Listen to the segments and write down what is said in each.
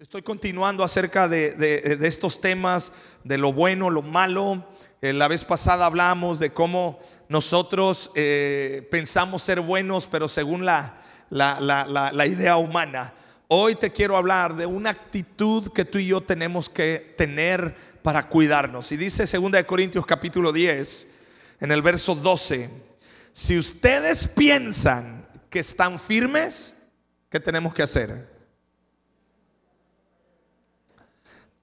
Estoy continuando acerca de, estos temas, de lo bueno, lo malo. Eh, la vez pasada hablamos de cómo nosotros eh, pensamos ser buenos, pero según la, la- idea humana. Hoy te quiero hablar de una actitud que tú y yo tenemos que tener para cuidarnos. Y dice 2 de Corintios capítulo 10, en el verso 12, si ustedes piensan que están firmes, ¿qué tenemos que hacer?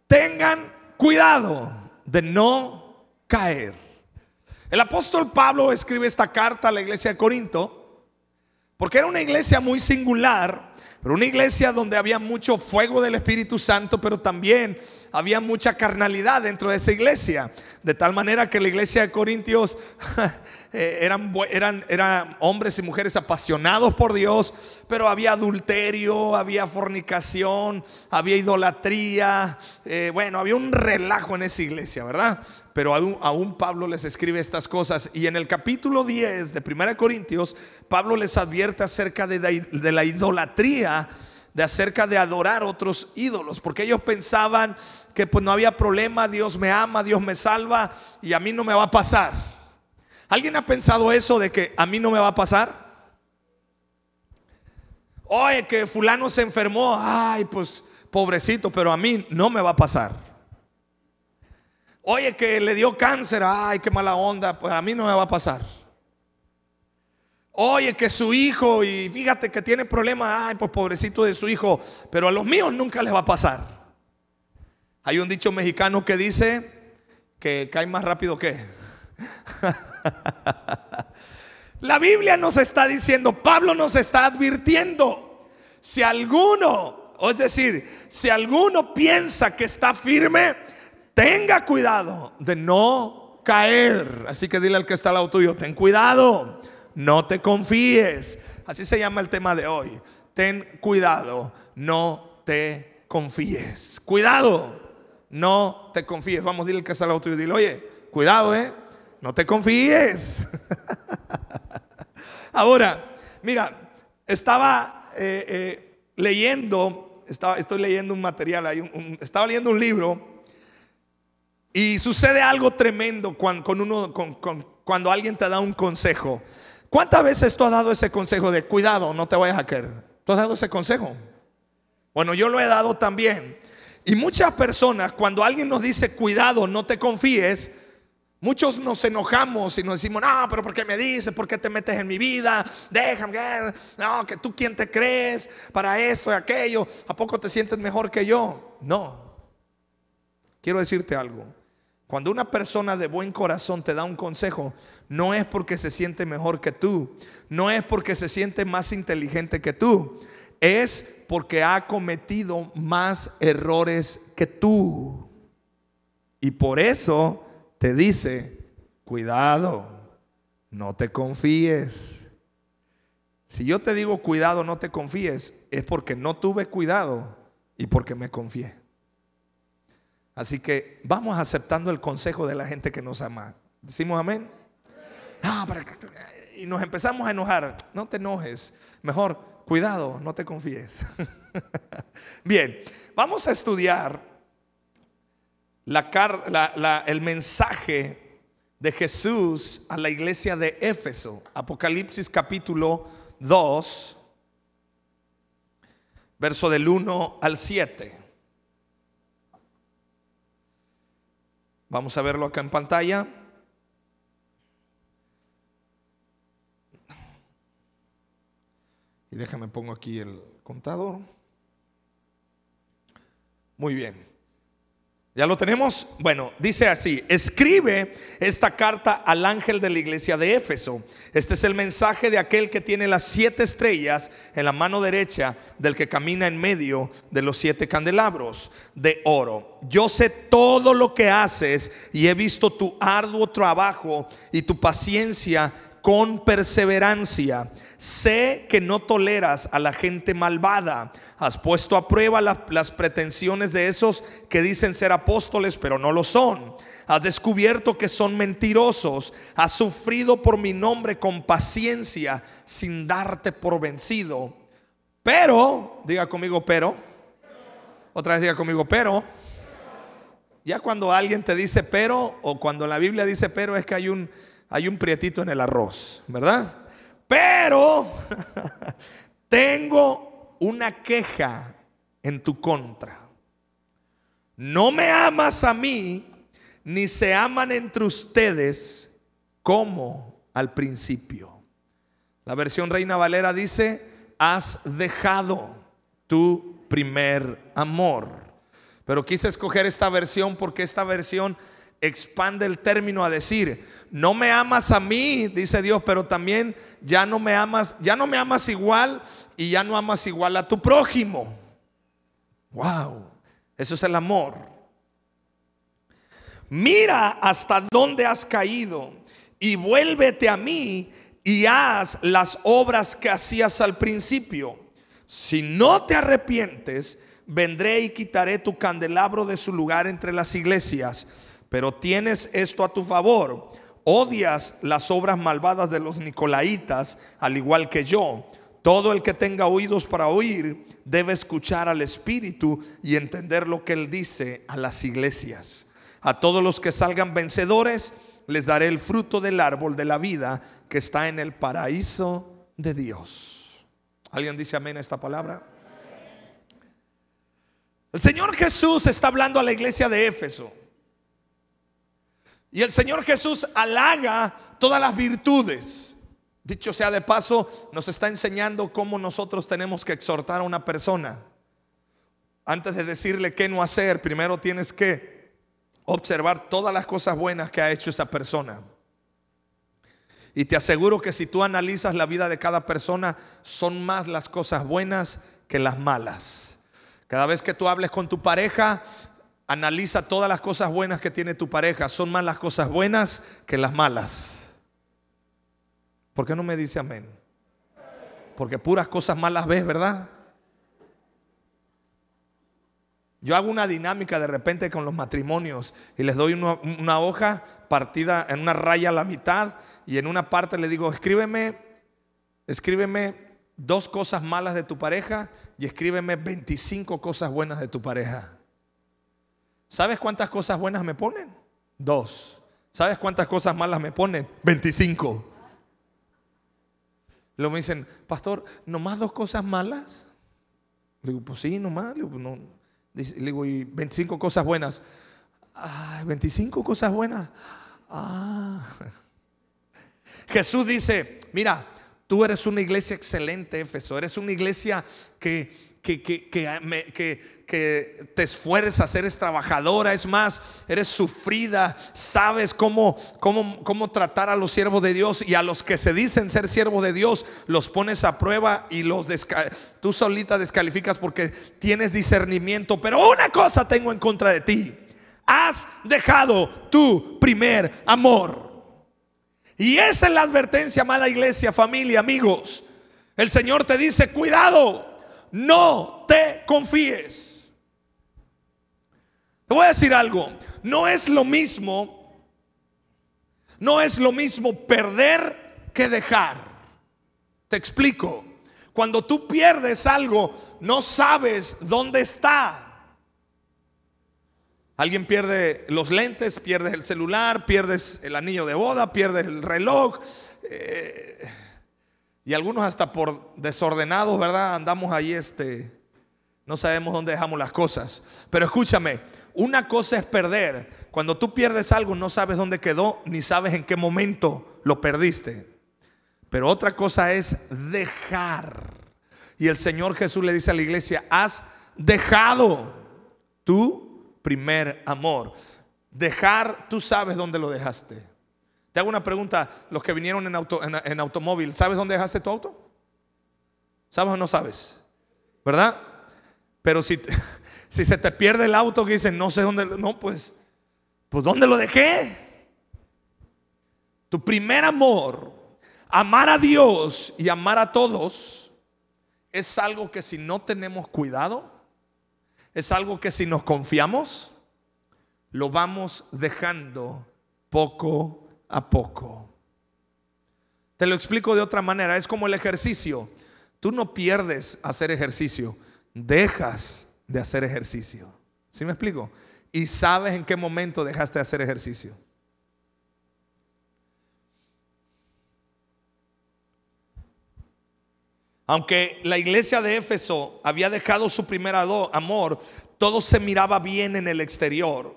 Tengan cuidado de no caer. El apóstol Pablo escribe esta carta a la iglesia de Corinto porque era una iglesia muy singular, pero una iglesia donde había mucho fuego del Espíritu Santo, pero también había mucha carnalidad dentro de esa iglesia. De tal manera que la iglesia de Corintios eh, eran, eran, eran hombres y mujeres apasionados por Dios, pero había adulterio, había fornicación, había idolatría. eh, bueno, había un relajo en esa iglesia, ¿verdad? Pero aún, Pablo les escribe estas cosas. Y en el capítulo 10 de 1 Corintios, Pablo les advierte acerca de, de la idolatría de acerca de adorar otros ídolos, porque ellos pensaban que pues no había problema, Dios me ama, Dios me salva y a mí no me va a pasar. ¿Alguien ha pensado eso de que a mí no me va a pasar? Oye, que fulano se enfermó, ay, pues pobrecito, pero a mí no me va a pasar. Oye, que le dio cáncer, ay, qué mala onda, pues a mí no me va a pasar. Oye, que su hijo, y fíjate que tiene problemas, ay, pues pobrecito de su hijo, pero a los míos nunca les va a pasar. Hay un dicho mexicano que dice que cae más rápido que. La Biblia nos está diciendo, Pablo nos está advirtiendo, si alguno, es decir, si alguno piensa que está firme, tenga cuidado de no caer. Así que dile al que está al lado tuyo, ten cuidado, no te confíes. Así se llama el tema de hoy. Ten cuidado, no te confíes. Cuidado, no te confíes. Vamos, dile al que está al lado tuyo, dile, oye, cuidado, eh, no te confíes. Ahora, mira, estaba eh, eh, leyendo, estaba, estoy leyendo un material, estaba leyendo un libro y sucede algo tremendo cuando, con uno, cuando alguien te da un consejo. ¿Cuántas veces tú has dado ese consejo de cuidado, no te vayas a caer? ¿Tú has dado ese consejo? Bueno, yo lo he dado también. Y muchas personas, cuando alguien nos dice cuidado, no te confíes, muchos nos enojamos y nos decimos, no, pero ¿por qué me dices? ¿Por qué te metes en mi vida? Déjame, no, que tú quién te crees para esto y aquello. ¿A poco te sientes mejor que yo? No. Quiero decirte algo. Cuando una persona de buen corazón te da un consejo, no es porque se siente mejor que tú, no es porque se siente más inteligente que tú, es porque ha cometido más errores que tú. Y por eso te dice, cuidado, no te confíes. Si yo te digo cuidado, no te confíes, es porque no tuve cuidado y porque me confié. Así que vamos aceptando el consejo de la gente que nos ama. Decimos amén. Y nos empezamos a enojar. No te enojes. Mejor, cuidado, no te confíes. Bien, vamos a estudiar el mensaje de Jesús a la iglesia de Éfeso. Apocalipsis capítulo 2, verso del 1 al 7. Vamos a verlo acá en pantalla. Y déjame pongo aquí el contador. Muy bien. ¿Ya lo tenemos? Bueno, dice así, escribe esta carta al ángel de la iglesia de Éfeso. Este es el mensaje de aquel que tiene las siete estrellas en la mano derecha del que camina en medio de los siete candelabros de oro. Yo sé todo lo que haces y he visto tu arduo trabajo y tu paciencia con perseverancia. Sé que no toleras a la gente malvada. Has puesto a prueba la- las pretensiones de esos que dicen ser apóstoles, pero no lo son. Has descubierto que son mentirosos. Has sufrido por mi nombre con paciencia sin darte por vencido. Pero, diga conmigo, pero, Otra vez diga conmigo, pero. Ya cuando alguien te dice pero o cuando la Biblia dice pero es que hay un, hay un prietito en el arroz, ¿verdad? Pero tengo una queja en tu contra. No me amas a mí, ni se aman entre ustedes como al principio. La versión Reina Valera dice, has dejado tu primer amor. Pero quise escoger esta versión porque esta versión expande el término a decir, no me amas a mí, dice Dios, pero también ya no me amas, ya no me amas igual y ya no amas igual a tu prójimo. Wow, eso es el amor. Mira hasta dónde has caído y vuélvete a mí y haz las obras que hacías al principio. Si no te arrepientes, vendré y quitaré tu candelabro de su lugar entre las iglesias. Pero tienes esto a tu favor. Odias las obras malvadas de los nicolaitas, al igual que yo. Todo el que tenga oídos para oír debe escuchar al Espíritu y entender lo que Él dice a las iglesias. A todos los que salgan vencedores, les daré el fruto del árbol de la vida que está en el paraíso de Dios. ¿Alguien dice amén a esta palabra? El Señor Jesús está hablando a la iglesia de Éfeso. Y el Señor Jesús halaga todas las virtudes. Dicho sea de paso, nos está enseñando cómo nosotros tenemos que exhortar a una persona. Antes de decirle qué no hacer, primero tienes que observar todas las cosas buenas que ha hecho esa persona. Y te aseguro que si tú analizas la vida de cada persona, son más las cosas buenas que las malas. Cada vez que tú hables con tu pareja, analiza todas las cosas buenas que tiene tu pareja. Son más las cosas buenas que las malas. ¿Por qué no me dice amén? Porque puras cosas malas ves, ¿verdad? Yo hago una dinámica de repente con los matrimonios y les doy una, hoja partida en una raya a la mitad y en una parte le digo, escríbeme, escríbeme dos cosas malas de tu pareja y escríbeme 25 cosas buenas de tu pareja. ¿Sabes cuántas cosas buenas me ponen? Dos. ¿Sabes cuántas cosas malas me ponen? 25. Luego me dicen, pastor, ¿nomás dos cosas malas? Le digo, pues sí, nomás. Le digo. Le digo, y 25 cosas buenas. Ay, 25 cosas buenas. Ah. Jesús dice, mira, tú eres una iglesia excelente, Éfeso. Eres una iglesia que, que, que, que, que te esfuerzas, eres trabajadora, es más, eres sufrida, sabes cómo, cómo, cómo tratar a los siervos de Dios y a los que se dicen ser siervos de Dios, los pones a prueba y los tú solita descalificas porque tienes discernimiento. Pero una cosa tengo en contra de ti, has dejado tu primer amor. Y esa es la advertencia, amada iglesia, familia, amigos. El Señor te dice, cuidado, no te confíes. Te voy a decir algo, no es lo mismo, no es lo mismo perder que dejar. Te explico, cuando tú pierdes algo, no sabes dónde está. Alguien pierde los lentes, pierdes el celular, pierdes el anillo de boda, pierdes el reloj. Eh, y algunos hasta por desordenados, ¿verdad? Andamos ahí, este, no sabemos dónde dejamos las cosas. Pero escúchame, una cosa es perder. Cuando tú pierdes algo, no sabes dónde quedó, ni sabes en qué momento lo perdiste. Pero otra cosa es dejar. Y el Señor Jesús le dice a la iglesia, has dejado tú primer amor. Dejar, tú sabes dónde lo dejaste. Te hago una pregunta, los que vinieron en, auto, en, automóvil, ¿sabes dónde dejaste tu auto? ¿Sabes o no sabes? ¿Verdad? Pero si, si se te pierde el auto que dicen, no sé dónde, no, pues, pues ¿dónde lo dejé? Tu primer amor, amar a Dios y amar a todos, es algo que si no tenemos cuidado, es algo que si nos confiamos, lo vamos dejando poco a poco. Te lo explico de otra manera, es como el ejercicio. Tú no pierdes hacer ejercicio, dejas de hacer ejercicio. ¿Sí me explico? Y sabes en qué momento dejaste de hacer ejercicio. Aunque la iglesia de Éfeso había dejado su primer amor, todo se miraba bien en el exterior.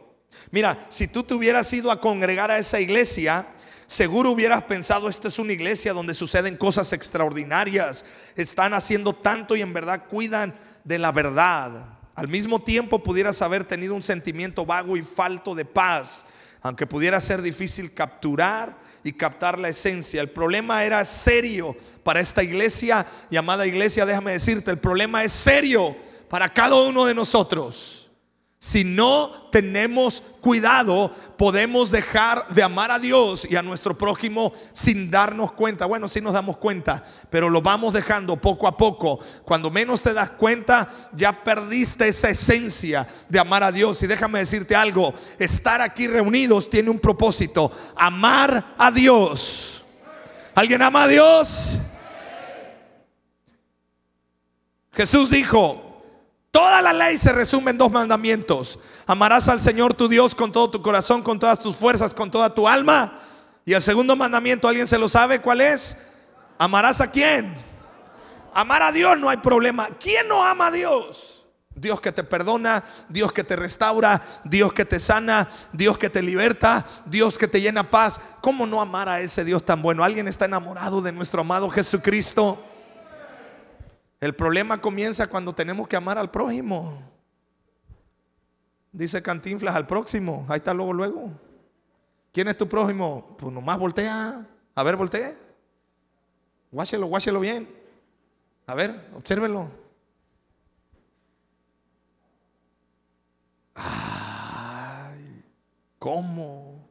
Mira, si tú te hubieras ido a congregar a esa iglesia, seguro hubieras pensado, esta es una iglesia donde suceden cosas extraordinarias, están haciendo tanto y en verdad cuidan de la verdad. Al mismo tiempo pudieras haber tenido un sentimiento vago y falto de paz, aunque pudiera ser difícil capturar y captar la esencia. El problema era serio para esta iglesia, llamada iglesia, déjame decirte, el problema es serio para cada uno de nosotros. Si no tenemos cuidado, podemos dejar de amar a Dios y a nuestro prójimo sin darnos cuenta. Bueno, sí nos damos cuenta, pero lo vamos dejando poco a poco. Cuando menos te das cuenta, ya perdiste esa esencia de amar a Dios. Y déjame decirte algo, estar aquí reunidos tiene un propósito, amar a Dios. ¿Alguien ama a Dios? Jesús dijo, Toda la ley se resume en dos mandamientos. Amarás al Señor tu Dios con todo tu corazón, con todas tus fuerzas, con toda tu alma. Y el segundo mandamiento, ¿alguien se lo sabe cuál es? ¿Amarás a quién? Amar a Dios no hay problema. ¿Quién no ama a Dios? Dios que te perdona, Dios que te restaura, Dios que te sana, Dios que te liberta, Dios que te llena paz. ¿Cómo no amar a ese Dios tan bueno? ¿Alguien está enamorado de nuestro amado Jesucristo? El problema comienza cuando tenemos que amar al prójimo. Dice Cantinflas al próximo. Ahí está luego, luego. ¿Quién es tu prójimo? Pues nomás voltea. A ver, voltee. Guáchelo, guáchelo bien. A ver, obsérvelo. Ay, ¿cómo?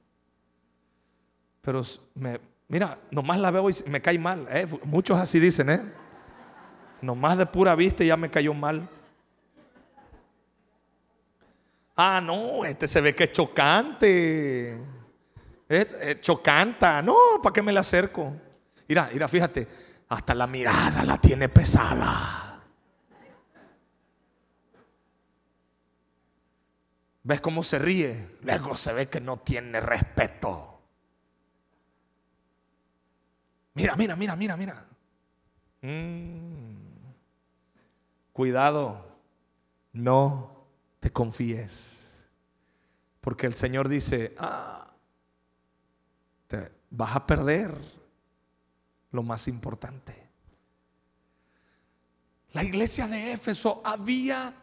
Pero me, mira, nomás la veo y me cae mal. ¿eh? Muchos así dicen, ¿eh? Nomás de pura vista ya me cayó mal. Ah, no, este se ve que es chocante. Chocanta. No, ¿para qué me le acerco? Mira, mira, fíjate. Hasta la mirada la tiene pesada. ¿Ves cómo se ríe? Luego se ve que no tiene respeto. Mira, mira, mira, mira, mira. Mm. Cuidado, no te confíes. Porque el Señor dice, ah, te vas a perder lo más importante. La iglesia de Éfeso había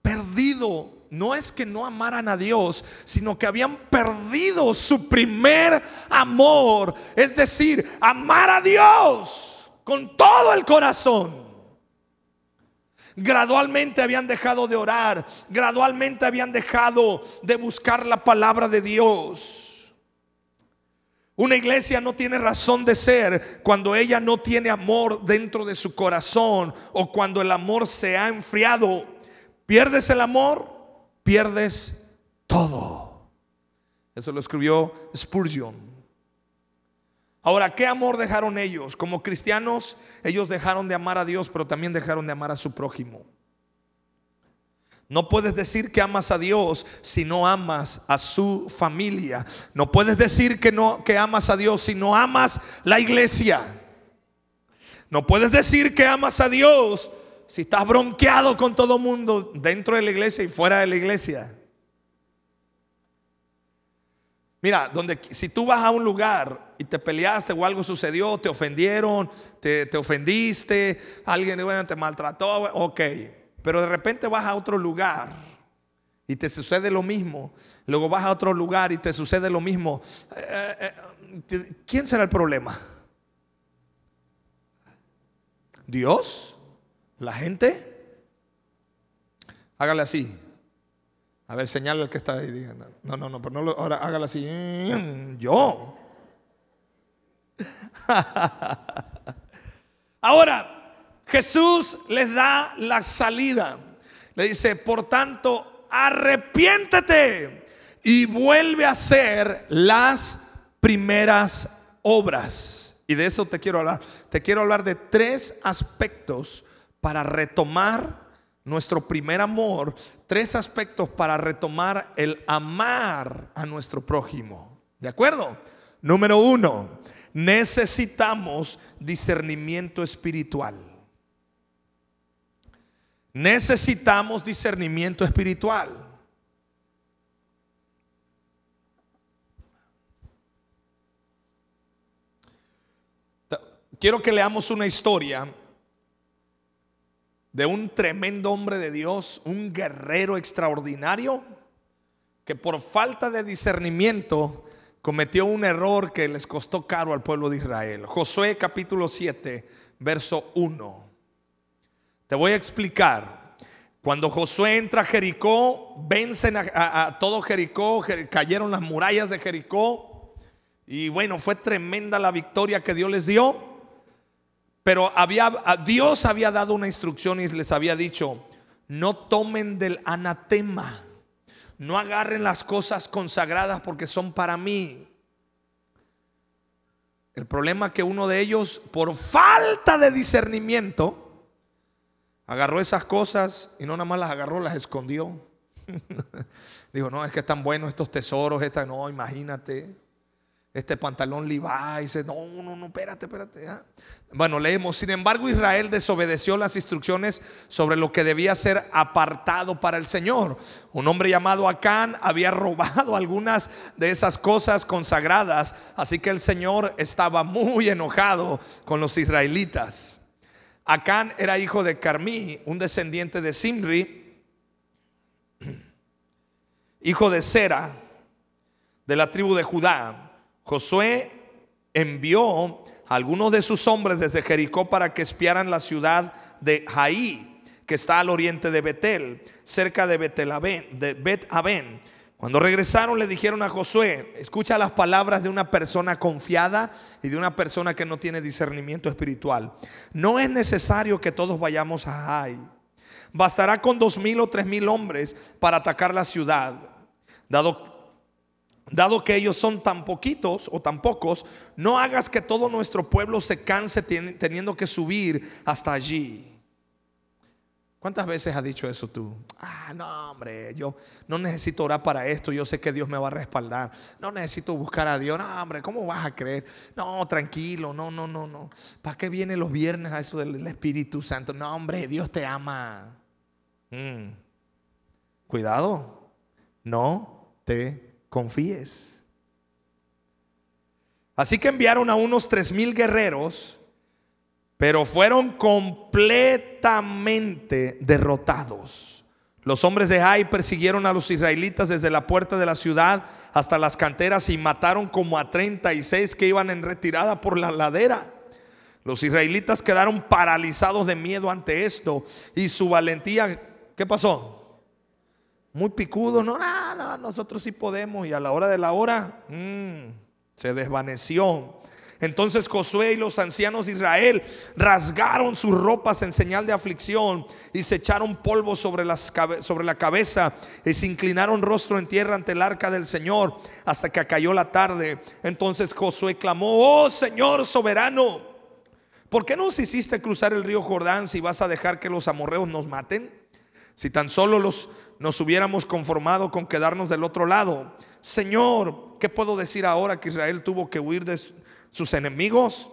perdido, no es que no amaran a Dios, sino que habían perdido su primer amor, es decir, amar a Dios con todo el corazón. Gradualmente habían dejado de orar, gradualmente habían dejado de buscar la palabra de Dios. Una iglesia no tiene razón de ser cuando ella no tiene amor dentro de su corazón o cuando el amor se ha enfriado. Pierdes el amor, pierdes todo. Eso lo escribió Spurgeon. Ahora, ¿qué amor dejaron ellos? Como cristianos, ellos dejaron de amar a Dios, pero también dejaron de amar a su prójimo. No puedes decir que amas a Dios si no amas a su familia. No puedes decir que no que amas a Dios si no amas la iglesia. No puedes decir que amas a Dios si estás bronqueado con todo mundo dentro de la iglesia y fuera de la iglesia. Mira, donde si tú vas a un lugar y te peleaste o algo sucedió, te ofendieron, te, ofendiste, alguien te maltrató, ok. Pero de repente vas a otro lugar y te sucede lo mismo. Luego vas a otro lugar y te sucede lo mismo. Eh, eh, ¿Quién será el problema? ¿Dios? ¿La gente? Hágale así. A ver, señale al que está ahí. no, no, no, pero no lo, ahora hágalo así. Yo. ahora, Jesús les da la salida. Le dice, por tanto, arrepiéntete y vuelve a hacer las primeras obras. Y de eso te quiero hablar. Te quiero hablar de tres aspectos para retomar nuestro primer amor, tres aspectos para retomar el amar a nuestro prójimo. ¿De acuerdo? Número uno, necesitamos discernimiento espiritual. Necesitamos discernimiento espiritual. Quiero que leamos una historia de un tremendo hombre de Dios, un guerrero extraordinario, que por falta de discernimiento cometió un error que les costó caro al pueblo de Israel. Josué capítulo 7, verso 1. Te voy a explicar. Cuando Josué entra a Jericó, vencen a, todo Jericó, cayeron las murallas de Jericó. Y bueno, fue tremenda la victoria que Dios les dio. Pero había, Dios había dado una instrucción y les había dicho, no tomen del anatema, no agarren las cosas consagradas porque son para mí. El problema es que uno de ellos, por falta de discernimiento, agarró esas cosas y no nada más las agarró, las escondió. Digo, no, es que están buenos estos tesoros, esta, no, imagínate este pantalón Levi's. No, no, no, espérate, espérate. ¿ah? Bueno, leemos. Sin embargo, Israel desobedeció las instrucciones sobre lo que debía ser apartado para el Señor. Un hombre llamado Acán había robado algunas de esas cosas consagradas. Así que el Señor estaba muy enojado con los israelitas. Acán era hijo de Carmí, un descendiente de Simri, hijo de Sera, de la tribu de Judá. Josué envió a algunos de sus hombres desde Jericó para que espiaran la ciudad de Jaí, que está al oriente de Betel, cerca de, de Bet Aben. Cuando regresaron le dijeron a Josué, escucha las palabras de una persona confiada y de una persona que no tiene discernimiento espiritual. No es necesario que todos vayamos a Jai. Bastará con dos mil o tres mil hombres para atacar la ciudad. Dado Dado que ellos son tan poquitos o tan pocos, no hagas que todo nuestro pueblo se canse teniendo que subir hasta allí. ¿Cuántas veces has dicho eso tú? Ah, no, hombre, yo no necesito orar para esto, yo sé que Dios me va a respaldar. No necesito buscar a Dios. No, hombre, ¿cómo vas a creer? No, tranquilo, no, no, no, no. ¿Para qué viene los viernes a eso del Espíritu Santo? No, hombre, Dios te ama. Mm. Cuidado, no te confíes. Así que enviaron a unos tres mil guerreros, pero fueron completamente derrotados. Los hombres de Jai persiguieron a los israelitas desde la puerta de la ciudad hasta las canteras y mataron como a 36 que iban en retirada por la ladera. Los israelitas quedaron paralizados de miedo ante esto y su valentía, ¿qué pasó? Muy picudo, no, no, no, nosotros sí podemos. Y a la hora de la hora, mm, se desvaneció. Entonces Josué y los ancianos de Israel rasgaron sus ropas en señal de aflicción y se echaron polvo sobre, las, sobre, la cabeza y se inclinaron rostro en tierra ante el arca del Señor hasta que cayó la tarde. Entonces Josué clamó, oh Señor soberano, ¿por qué nos hiciste cruzar el río Jordán si vas a dejar que los amorreos nos maten? Si tan solo los, nos hubiéramos conformado con quedarnos del otro lado. Señor, ¿qué puedo decir ahora que Israel tuvo que huir de sus enemigos?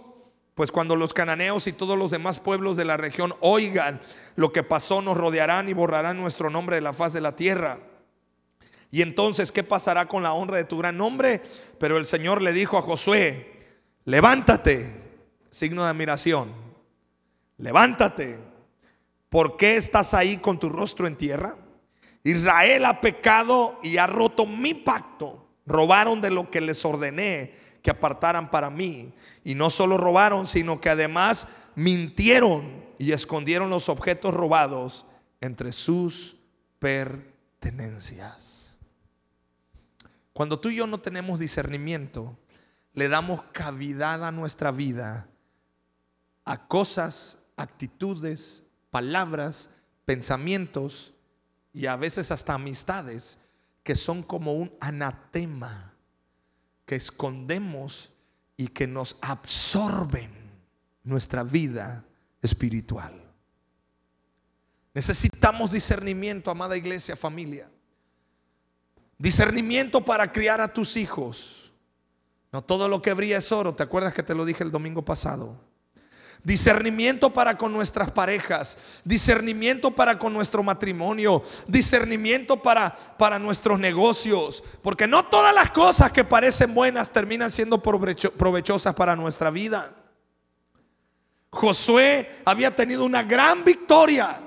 Pues cuando los cananeos y todos los demás pueblos de la región oigan lo que pasó, nos rodearán y borrarán nuestro nombre de la faz de la tierra. Y entonces, ¿qué pasará con la honra de tu gran nombre? Pero el Señor le dijo a Josué, levántate, signo de admiración, levántate, ¿por qué estás ahí con tu rostro en tierra? Israel ha pecado y ha roto mi pacto. Robaron de lo que les ordené que apartaran para mí. Y no solo robaron, sino que además mintieron y escondieron los objetos robados entre sus pertenencias. Cuando tú y yo no tenemos discernimiento, le damos cavidad a nuestra vida a cosas, actitudes, palabras, pensamientos y a veces hasta amistades que son como un anatema que escondemos y que nos absorben nuestra vida espiritual. Necesitamos discernimiento, amada iglesia, familia. Discernimiento para criar a tus hijos. No todo lo que brilla es oro. ¿Te acuerdas que te lo dije el domingo pasado? Discernimiento para con nuestras parejas, discernimiento para con nuestro matrimonio, discernimiento para, para nuestros negocios, porque no todas las cosas que parecen buenas terminan siendo provechosas para nuestra vida. Josué había tenido una gran victoria.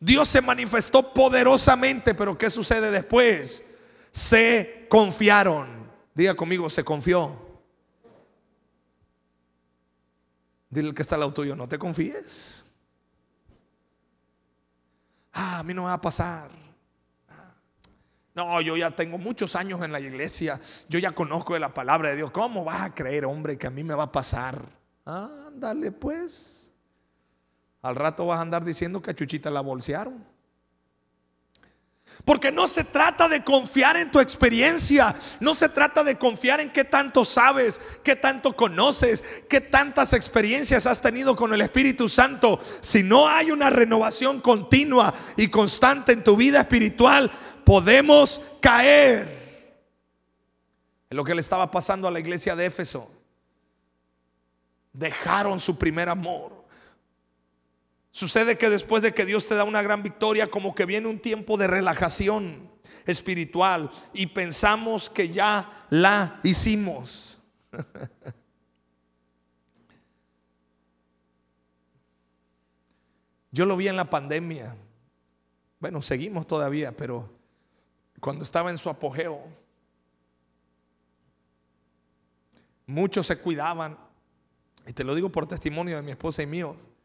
Dios se manifestó poderosamente, pero ¿qué sucede después? Se confiaron. Diga conmigo, se confió. Dile que está al lado tuyo, no te confíes. Ah, a mí no me va a pasar. No, yo ya tengo muchos años en la iglesia. Yo ya conozco de la palabra de Dios. ¿Cómo vas a creer, hombre, que a mí me va a pasar? Ándale, pues. Al rato vas a andar diciendo que a Chuchita la bolsearon. Porque no se trata de confiar en tu experiencia, no se trata de confiar en qué tanto sabes, qué tanto conoces, qué tantas experiencias has tenido con el Espíritu Santo. Si no hay una renovación continua y constante en tu vida espiritual, podemos caer. Es lo que le estaba pasando a la iglesia de Éfeso. Dejaron su primer amor. Sucede que después de que Dios te da una gran victoria, como que viene un tiempo de relajación espiritual y pensamos que ya la hicimos. Yo lo vi en la pandemia. Bueno, seguimos todavía, pero cuando estaba en su apogeo, muchos se cuidaban. Y te lo digo por testimonio de mi esposa y mío.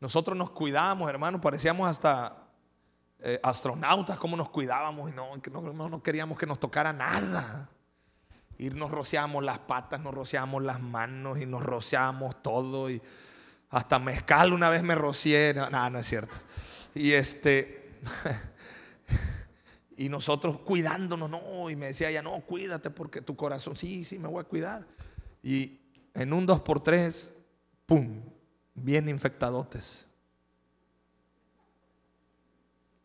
Nosotros nos cuidábamos, hermano, parecíamos hasta eh, astronautas, como nos cuidábamos y no, no, no, queríamos que nos tocara nada. Y nos rociábamos las patas, nos rociábamos las manos y nos rociábamos todo. Y hasta mezcal una vez me rocié, nada, no es cierto. Y este, y nosotros cuidándonos, no, y me decía ella, no, cuídate porque tu corazón, sí, sí, me voy a cuidar. Y en un dos por tres, ¡pum! Bien infectadotes.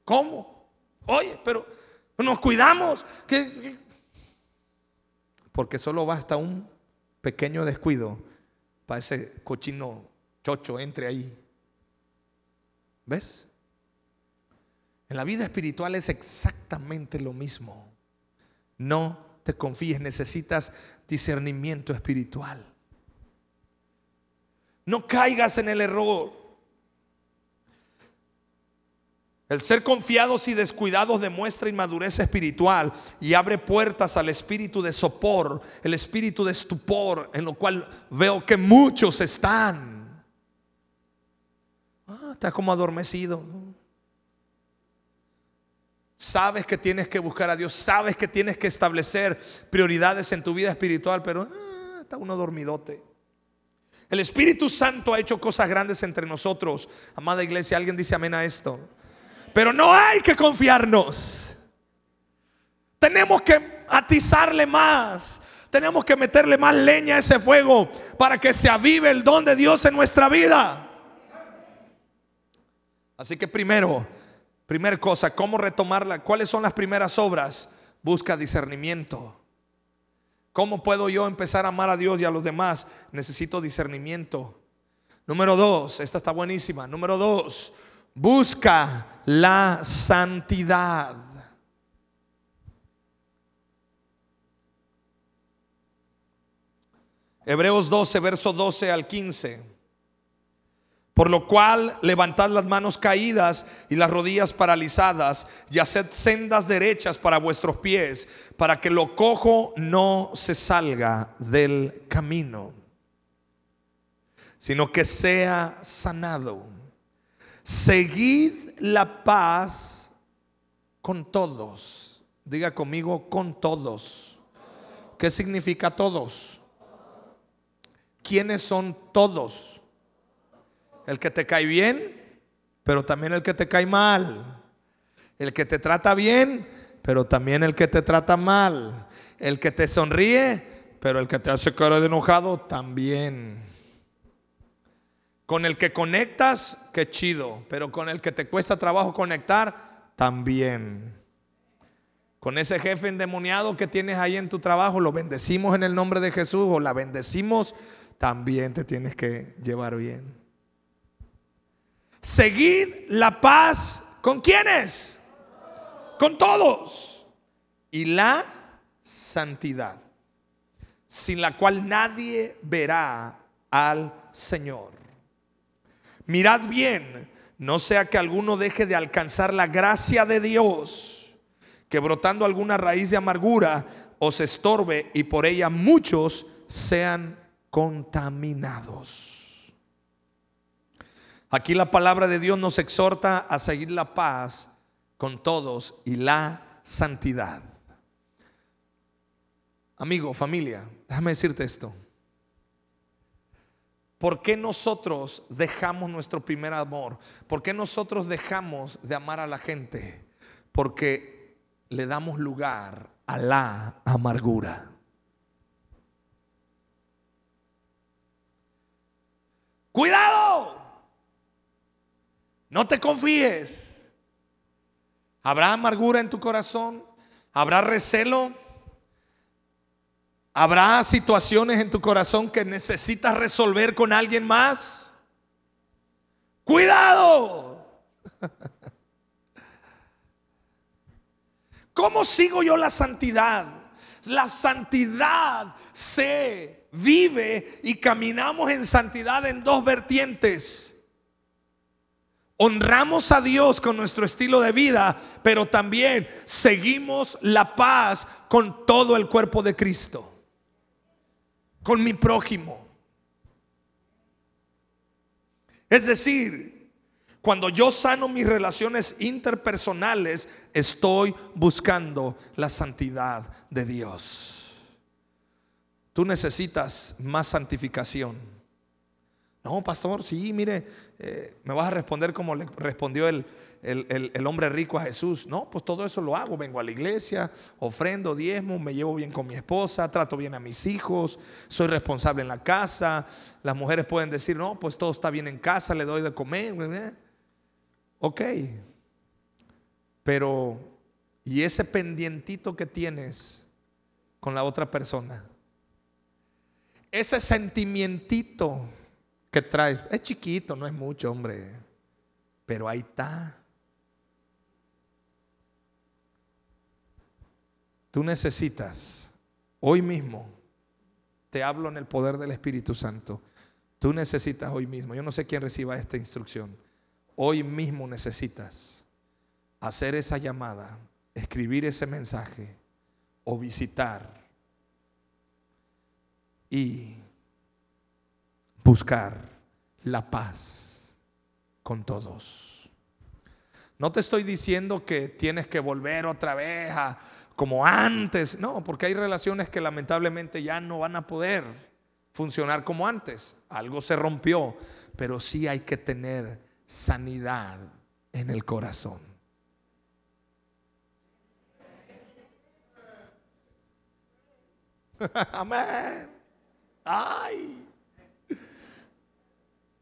¿Cómo? Oye, pero nos cuidamos. Porque solo basta un pequeño descuido para ese cochino chocho entre ahí. ¿Ves? En la vida espiritual es exactamente lo mismo. No te confíes, necesitas discernimiento espiritual. No caigas en el error. El ser confiados y descuidados demuestra inmadurez espiritual y abre puertas al espíritu de sopor, el espíritu de estupor, en lo cual veo que muchos están. Ah, está como adormecido. Sabes que tienes que buscar a Dios, sabes que tienes que establecer prioridades en tu vida espiritual, pero ah, está uno dormidote. El Espíritu Santo ha hecho cosas grandes entre nosotros. Amada iglesia, alguien dice amén a esto. Pero no hay que confiarnos. Tenemos que atizarle más. Tenemos que meterle más leña a ese fuego para que se avive el don de Dios en nuestra vida. Así que primero, primera cosa, ¿cómo retomarla? ¿Cuáles son las primeras obras? Busca discernimiento. ¿Cómo puedo yo empezar a amar a Dios y a los demás? Necesito discernimiento. Número dos, esta está buenísima. Número dos, busca la santidad. Hebreos 12, verso 12 al 15. Por lo cual levantad las manos caídas y las rodillas paralizadas y haced sendas derechas para vuestros pies, para que lo cojo no se salga del camino, sino que sea sanado. Seguid la paz con todos. Diga conmigo, con todos. ¿Qué significa todos? ¿Quiénes son todos? El que te cae bien, pero también el que te cae mal. El que te trata bien, pero también el que te trata mal. El que te sonríe, pero el que te hace cara de enojado también. Con el que conectas, qué chido. Pero con el que te cuesta trabajo conectar, también. Con ese jefe endemoniado que tienes ahí en tu trabajo, lo bendecimos en el nombre de Jesús o la bendecimos, también te tienes que llevar bien. Seguid la paz con quienes? Con todos. Y la santidad, sin la cual nadie verá al Señor. Mirad bien, no sea que alguno deje de alcanzar la gracia de Dios, que brotando alguna raíz de amargura os estorbe y por ella muchos sean contaminados. Aquí la palabra de Dios nos exhorta a seguir la paz con todos y la santidad. Amigo, familia, déjame decirte esto. ¿Por qué nosotros dejamos nuestro primer amor? ¿Por qué nosotros dejamos de amar a la gente? Porque le damos lugar a la amargura. Cuidado. No te confíes. ¿Habrá amargura en tu corazón? ¿Habrá recelo? ¿Habrá situaciones en tu corazón que necesitas resolver con alguien más? Cuidado. ¿Cómo sigo yo la santidad? La santidad se vive y caminamos en santidad en dos vertientes honramos a Dios con nuestro estilo de vida, pero también seguimos la paz con todo el cuerpo de Cristo, con mi prójimo. Es decir, cuando yo sano mis relaciones interpersonales, estoy buscando la santidad de Dios. Tú necesitas más santificación. No, pastor, sí, mire, eh, me vas a responder como le respondió el, el, hombre rico a Jesús. No, pues todo eso lo hago. Vengo a la iglesia, ofrendo diezmo, me llevo bien con mi esposa, trato bien a mis hijos, soy responsable en la casa. Las mujeres pueden decir, no, pues todo está bien en casa, le doy de comer. Ok. Pero, ¿y ese pendientito que tienes con la otra persona? Ese sentimientito que traes. Es chiquito, no es mucho, hombre. Pero ahí está. Tú necesitas, hoy mismo, te hablo en el poder del Espíritu Santo. Tú necesitas hoy mismo, yo no sé quién reciba esta instrucción. Hoy mismo necesitas hacer esa llamada, escribir ese mensaje o visitar y buscar la paz con todos. No te estoy diciendo que tienes que volver otra vez a como antes, no, porque hay relaciones que lamentablemente ya no van a poder funcionar como antes. Algo se rompió, pero sí hay que tener sanidad en el corazón. Amén. Ay.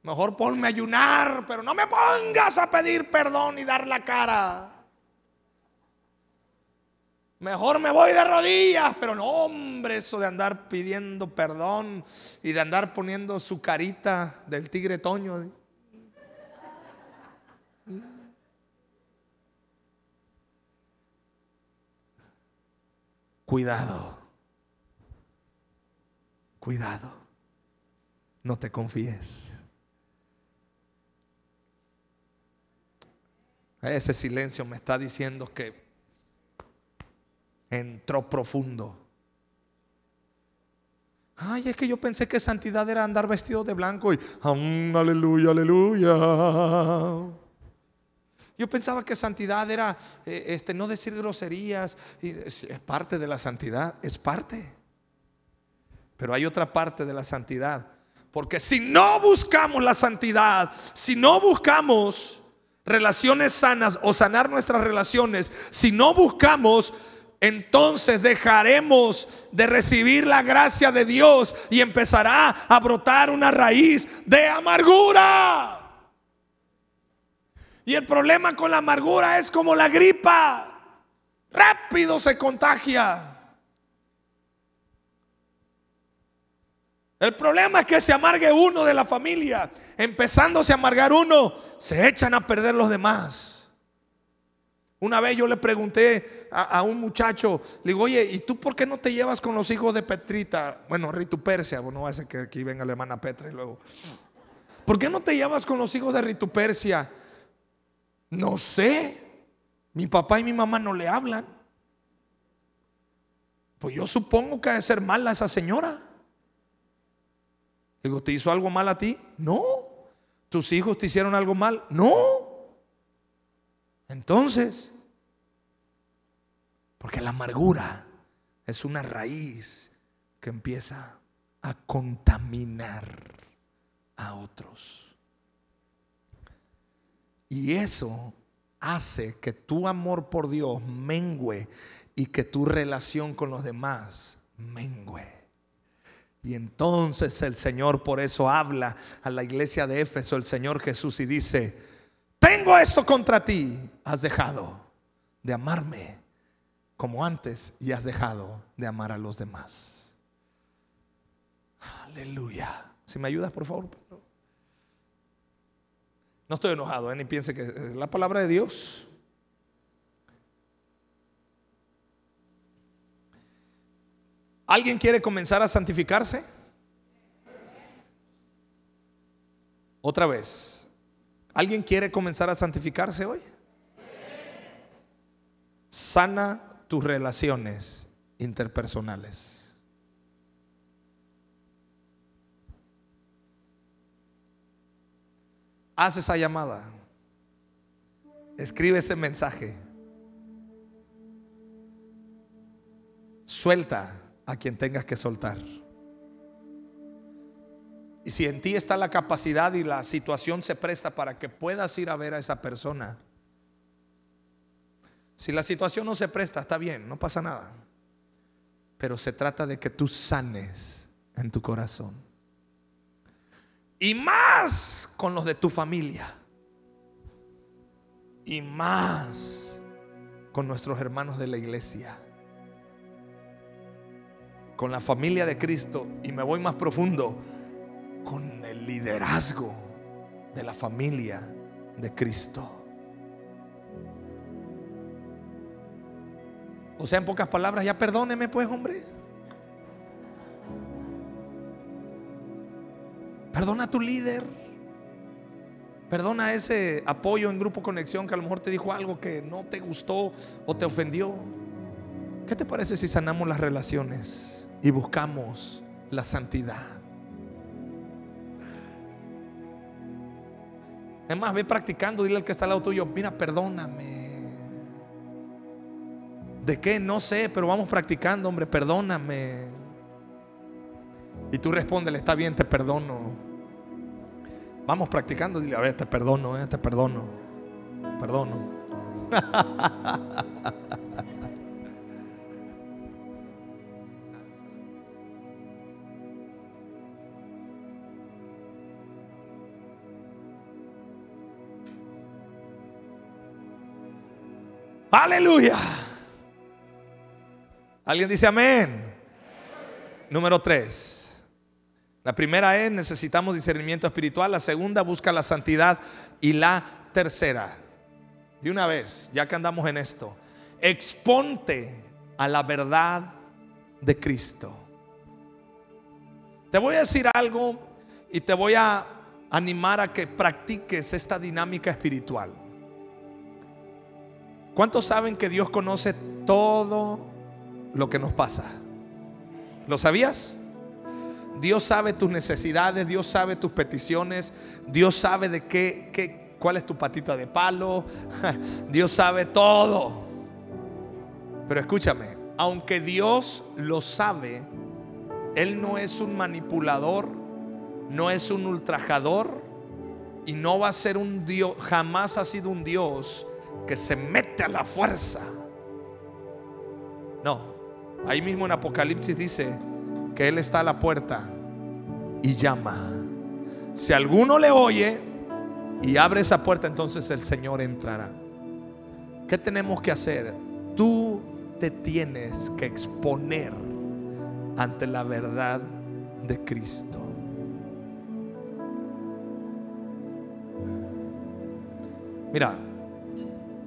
Mejor ponme a ayunar, pero no me pongas a pedir perdón y dar la cara. Mejor me voy de rodillas, pero no, hombre, eso de andar pidiendo perdón y de andar poniendo su carita del tigre Toño. Cuidado, cuidado, no te confíes. Ese silencio me está diciendo que entró profundo. Ay, es que yo pensé que santidad era andar vestido de blanco y aleluya, aleluya. Yo pensaba que santidad era eh, este, no decir groserías. Y es parte de la santidad, es parte. Pero hay otra parte de la santidad. Porque si no buscamos la santidad, si no buscamos relaciones sanas o sanar nuestras relaciones, si no buscamos entonces dejaremos de recibir la gracia de Dios y empezará a brotar una raíz de amargura. Y el problema con la amargura es como la gripa. Rápido se contagia. El problema es que se amargue uno de la familia. Empezándose a amargar uno, se echan a perder los demás. Una vez yo le pregunté a, un muchacho, le digo, oye, ¿y tú por qué no te llevas con los hijos de Petrita? Bueno, Ritu Persia, a ser que aquí venga la hermana Petra y luego. ¿Por qué no te llevas con los hijos de Ritu Persia? No sé. Mi papá y mi mamá no le hablan. Pues yo supongo que ha de ser mala esa señora. Digo, ¿te hizo algo mal a ti? No. ¿Tus hijos te hicieron algo mal? No. Entonces, porque la amargura es una raíz que empieza a contaminar a otros. Y eso hace que tu amor por Dios mengüe y que tu relación con los demás mengüe. Y entonces el Señor por eso habla a la iglesia de Éfeso, el Señor Jesús, y dice, tengo esto contra ti, has dejado de amarme como antes y has dejado de amar a los demás. Aleluya. Si me ayudas, por favor, Pedro. No estoy enojado, ¿eh? ni piense que es la palabra de Dios. ¿Alguien quiere comenzar a santificarse? Otra vez. ¿Alguien quiere comenzar a santificarse hoy? Sana tus relaciones interpersonales. Haz esa llamada. Escribe ese mensaje. Suelta a quien tengas que soltar. Y si en ti está la capacidad y la situación se presta para que puedas ir a ver a esa persona. Si la situación no se presta, está bien, no pasa nada. Pero se trata de que tú sanes en tu corazón. Y más con los de tu familia. Y más con nuestros hermanos de la iglesia. Con la familia de Cristo. Y me voy más profundo con el liderazgo de la familia de Cristo. O sea, en pocas palabras, ya perdóneme pues, hombre. Perdona a tu líder. Perdona ese apoyo en Grupo Conexión que a lo mejor te dijo algo que no te gustó o te ofendió. ¿Qué te parece si sanamos las relaciones y buscamos la santidad? Es más, ve practicando, dile al que está al lado tuyo, mira, perdóname. ¿De qué? No sé, pero vamos practicando, hombre, perdóname. Y tú respóndele, está bien, te perdono. Vamos practicando, dile, a ver, te perdono, eh, te perdono. Perdono. Aleluya. ¿Alguien dice amén? Número tres. La primera es necesitamos discernimiento espiritual. La segunda busca la santidad. Y la tercera, de una vez, ya que andamos en esto, exponte a la verdad de Cristo. Te voy a decir algo y te voy a animar a que practiques esta dinámica espiritual. ¿Cuántos saben que Dios conoce todo lo que nos pasa? ¿Lo sabías? Dios sabe tus necesidades, Dios sabe tus peticiones, Dios sabe de qué, qué cuál es tu patita de palo, Dios sabe todo. Pero escúchame, aunque Dios lo sabe, Él no es un manipulador, no es un ultrajador y no va a ser un Dios, jamás ha sido un Dios que se mete a la fuerza No, ahí mismo en Apocalipsis dice que Él está a la puerta y llama. Si alguno le oye y abre esa puerta, entonces el Señor entrará. ¿Qué tenemos que hacer? Tú te tienes que exponer ante la verdad de Cristo. Mira,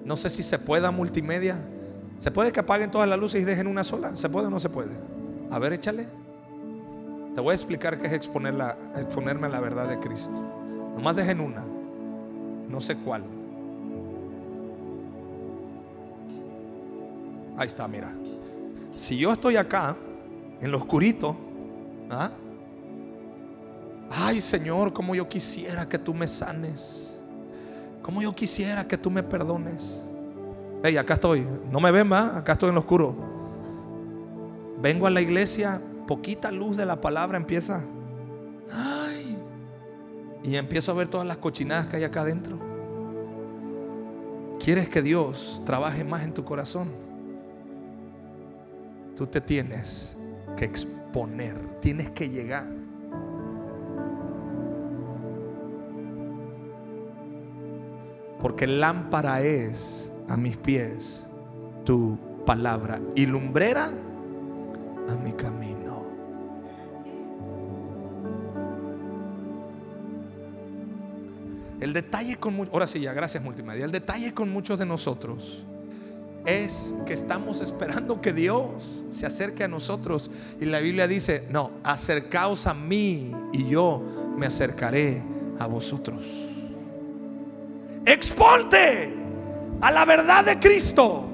no sé si se pueda multimedia. ¿Se puede que apaguen todas las luces y dejen una sola? ¿Se puede o no se puede? A ver, échale. Te voy a explicar qué es exponerme a la verdad de Cristo. Nomás dejen una. No sé cuál. Ahí está, mira. Si yo estoy acá, en lo oscurito, ¿ah? ay Señor, como yo quisiera que tú me sanes. Como yo quisiera que tú me perdones. Hey, acá estoy. No me ven, más, Acá estoy en lo oscuro. Vengo a la iglesia, poquita luz de la palabra empieza. Ay. Y empiezo a ver todas las cochinadas que hay acá adentro. ¿Quieres que Dios trabaje más en tu corazón? Tú te tienes que exponer, tienes que llegar. Porque lámpara es a mis pies tu palabra y lumbrera a mi camino. El detalle con ahora sí ya, gracias multimedia. El detalle con muchos de nosotros es que estamos esperando que Dios se acerque a nosotros y la Biblia dice, "No, acercaos a mí y yo me acercaré a vosotros." Exponte a la verdad de Cristo.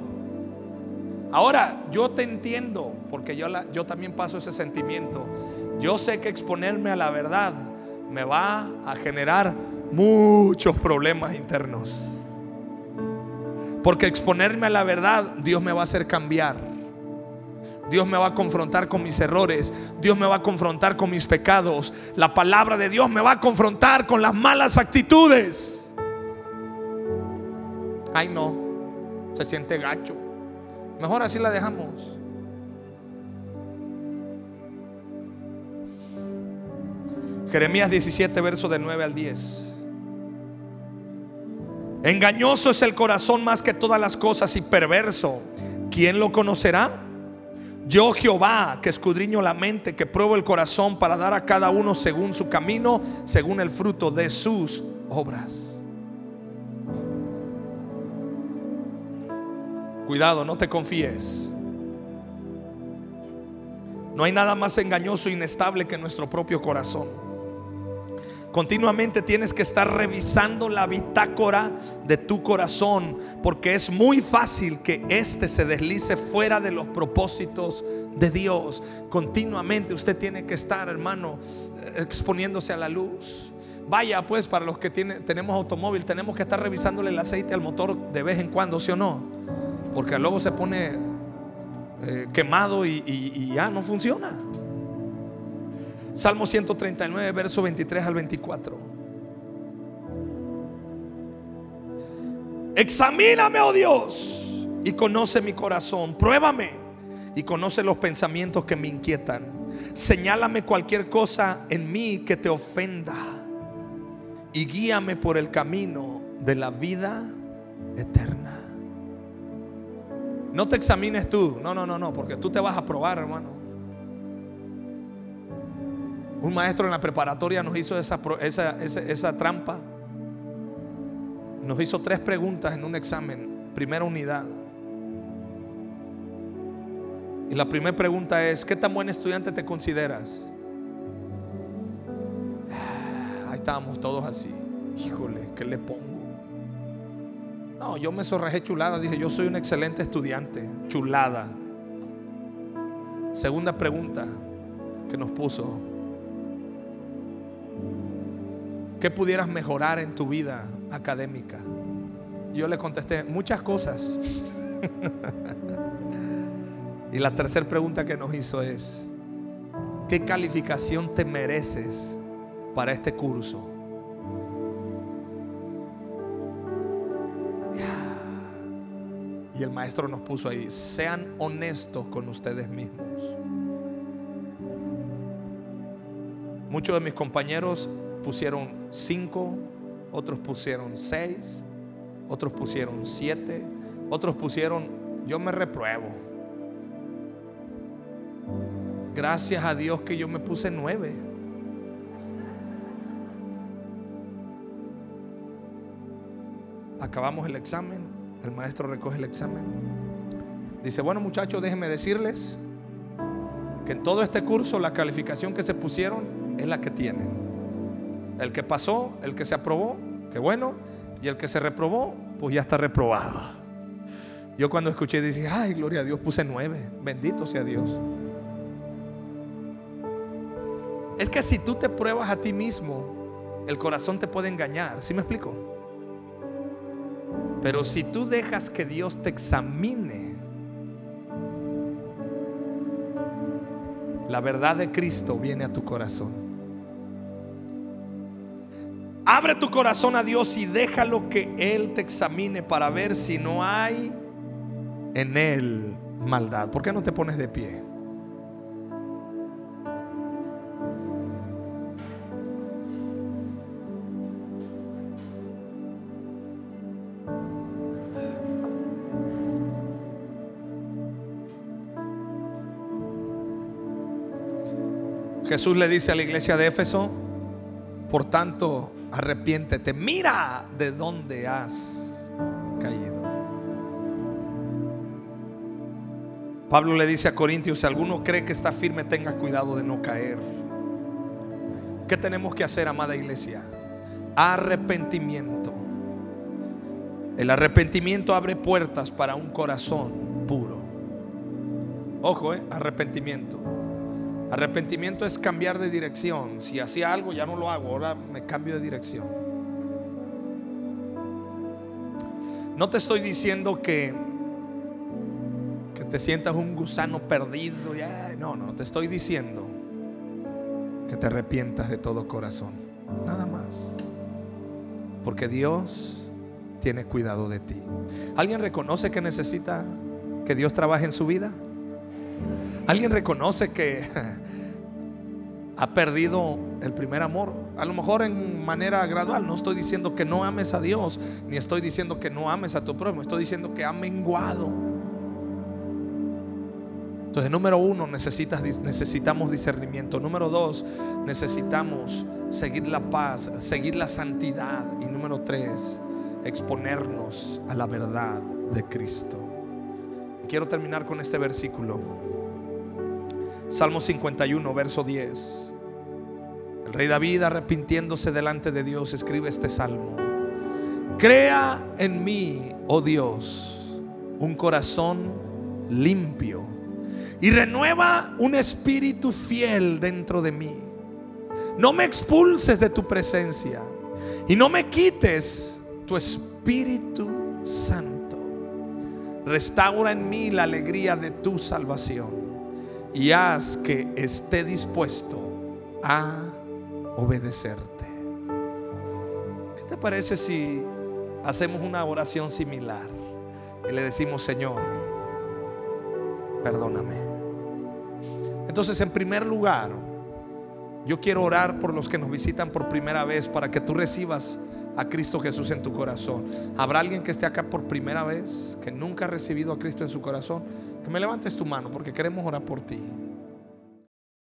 Ahora, yo te entiendo, porque yo, yo también paso ese sentimiento. Yo sé que exponerme a la verdad me va a generar muchos problemas internos. Porque exponerme a la verdad, Dios me va a hacer cambiar. Dios me va a confrontar con mis errores. Dios me va a confrontar con mis pecados. La palabra de Dios me va a confrontar con las malas actitudes. Ay no, se siente gacho. Mejor así la dejamos. Jeremías 17, verso de 9 al 10. Engañoso es el corazón más que todas las cosas y perverso. ¿Quién lo conocerá? Yo Jehová, que escudriño la mente, que pruebo el corazón para dar a cada uno según su camino, según el fruto de sus obras. Cuidado, no te confíes. No hay nada más engañoso e inestable que nuestro propio corazón. Continuamente tienes que estar revisando la bitácora de tu corazón porque es muy fácil que éste se deslice fuera de los propósitos de Dios. Continuamente usted tiene que estar, hermano, exponiéndose a la luz. Vaya, pues, para los que tenemos automóvil, tenemos que estar revisándole el aceite al motor de vez en cuando, ¿sí o no? Porque luego se pone eh, quemado y, ya no funciona. Salmo 139, verso 23 al 24. Examíname, oh Dios, y conoce mi corazón. Pruébame y conoce los pensamientos que me inquietan. Señálame cualquier cosa en mí que te ofenda y guíame por el camino de la vida eterna. No te examines tú. No, no, no, no, porque tú te vas a probar, hermano. Un maestro en la preparatoria nos hizo esa, trampa. Nos hizo tres preguntas en un examen, primera unidad. Y la primera pregunta es, ¿qué tan buen estudiante te consideras? Ahí estábamos todos así. Híjole, ¿qué le pongo? No, yo me sorrajé chulada. Dije, yo soy un excelente estudiante. Chulada. Segunda pregunta que nos puso. ¿Qué pudieras mejorar en tu vida académica? Yo le contesté muchas cosas. y la tercera pregunta que nos hizo es, ¿qué calificación te mereces para este curso? Y el maestro nos puso ahí, sean honestos con ustedes mismos. Muchos de mis compañeros pusieron cinco, otros pusieron seis, otros pusieron siete, otros pusieron, yo me repruebo. Gracias a Dios que yo me puse nueve. Acabamos el examen, el maestro recoge el examen. Dice, bueno muchachos, déjenme decirles que en todo este curso la calificación que se pusieron es la que tienen. El que pasó, el que se aprobó, qué bueno, y el que se reprobó, pues ya está reprobado. Yo cuando escuché dije, ay, gloria a Dios, puse nueve, bendito sea Dios. Es que si tú te pruebas a ti mismo, el corazón te puede engañar, ¿sí me explico? Pero si tú dejas que Dios te examine, la verdad de Cristo viene a tu corazón. Abre tu corazón a Dios y déjalo que Él te examine para ver si no hay en Él maldad. ¿Por qué no te pones de pie? Jesús le dice a la iglesia de Éfeso, por tanto, arrepiéntete, mira de dónde has caído. Pablo le dice a Corintios, si alguno cree que está firme, tenga cuidado de no caer. ¿Qué tenemos que hacer, amada iglesia? Arrepentimiento. El arrepentimiento abre puertas para un corazón puro. Ojo, eh, arrepentimiento. Arrepentimiento es cambiar de dirección. Si hacía algo, ya no lo hago, ahora me cambio de dirección. No te estoy diciendo que, que te sientas un gusano perdido. Ya, no, no, te estoy diciendo que te arrepientas de todo corazón. Nada más. Porque Dios tiene cuidado de ti. ¿Alguien reconoce que necesita que Dios trabaje en su vida? ¿Alguien reconoce que ha perdido el primer amor? A lo mejor en manera gradual. No estoy diciendo que no ames a Dios, ni estoy diciendo que no ames a tu prójimo. Estoy diciendo que ha menguado. Entonces, número uno, necesitas, necesitamos discernimiento. Número dos, necesitamos seguir la paz, seguir la santidad. Y número tres, exponernos a la verdad de Cristo. Quiero terminar con este versículo. Salmo 51, verso 10. El rey David, arrepintiéndose delante de Dios, escribe este salmo. Crea en mí, oh Dios, un corazón limpio y renueva un espíritu fiel dentro de mí. No me expulses de tu presencia y no me quites tu Espíritu Santo. Restaura en mí la alegría de tu salvación y haz que esté dispuesto a obedecerte. ¿Qué te parece si hacemos una oración similar y le decimos, Señor, perdóname? Entonces, en primer lugar, yo quiero orar por los que nos visitan por primera vez para que tú recibas a Cristo Jesús en tu corazón. ¿Habrá alguien que esté acá por primera vez, que nunca ha recibido a Cristo en su corazón? Que me levantes tu mano porque queremos orar por ti.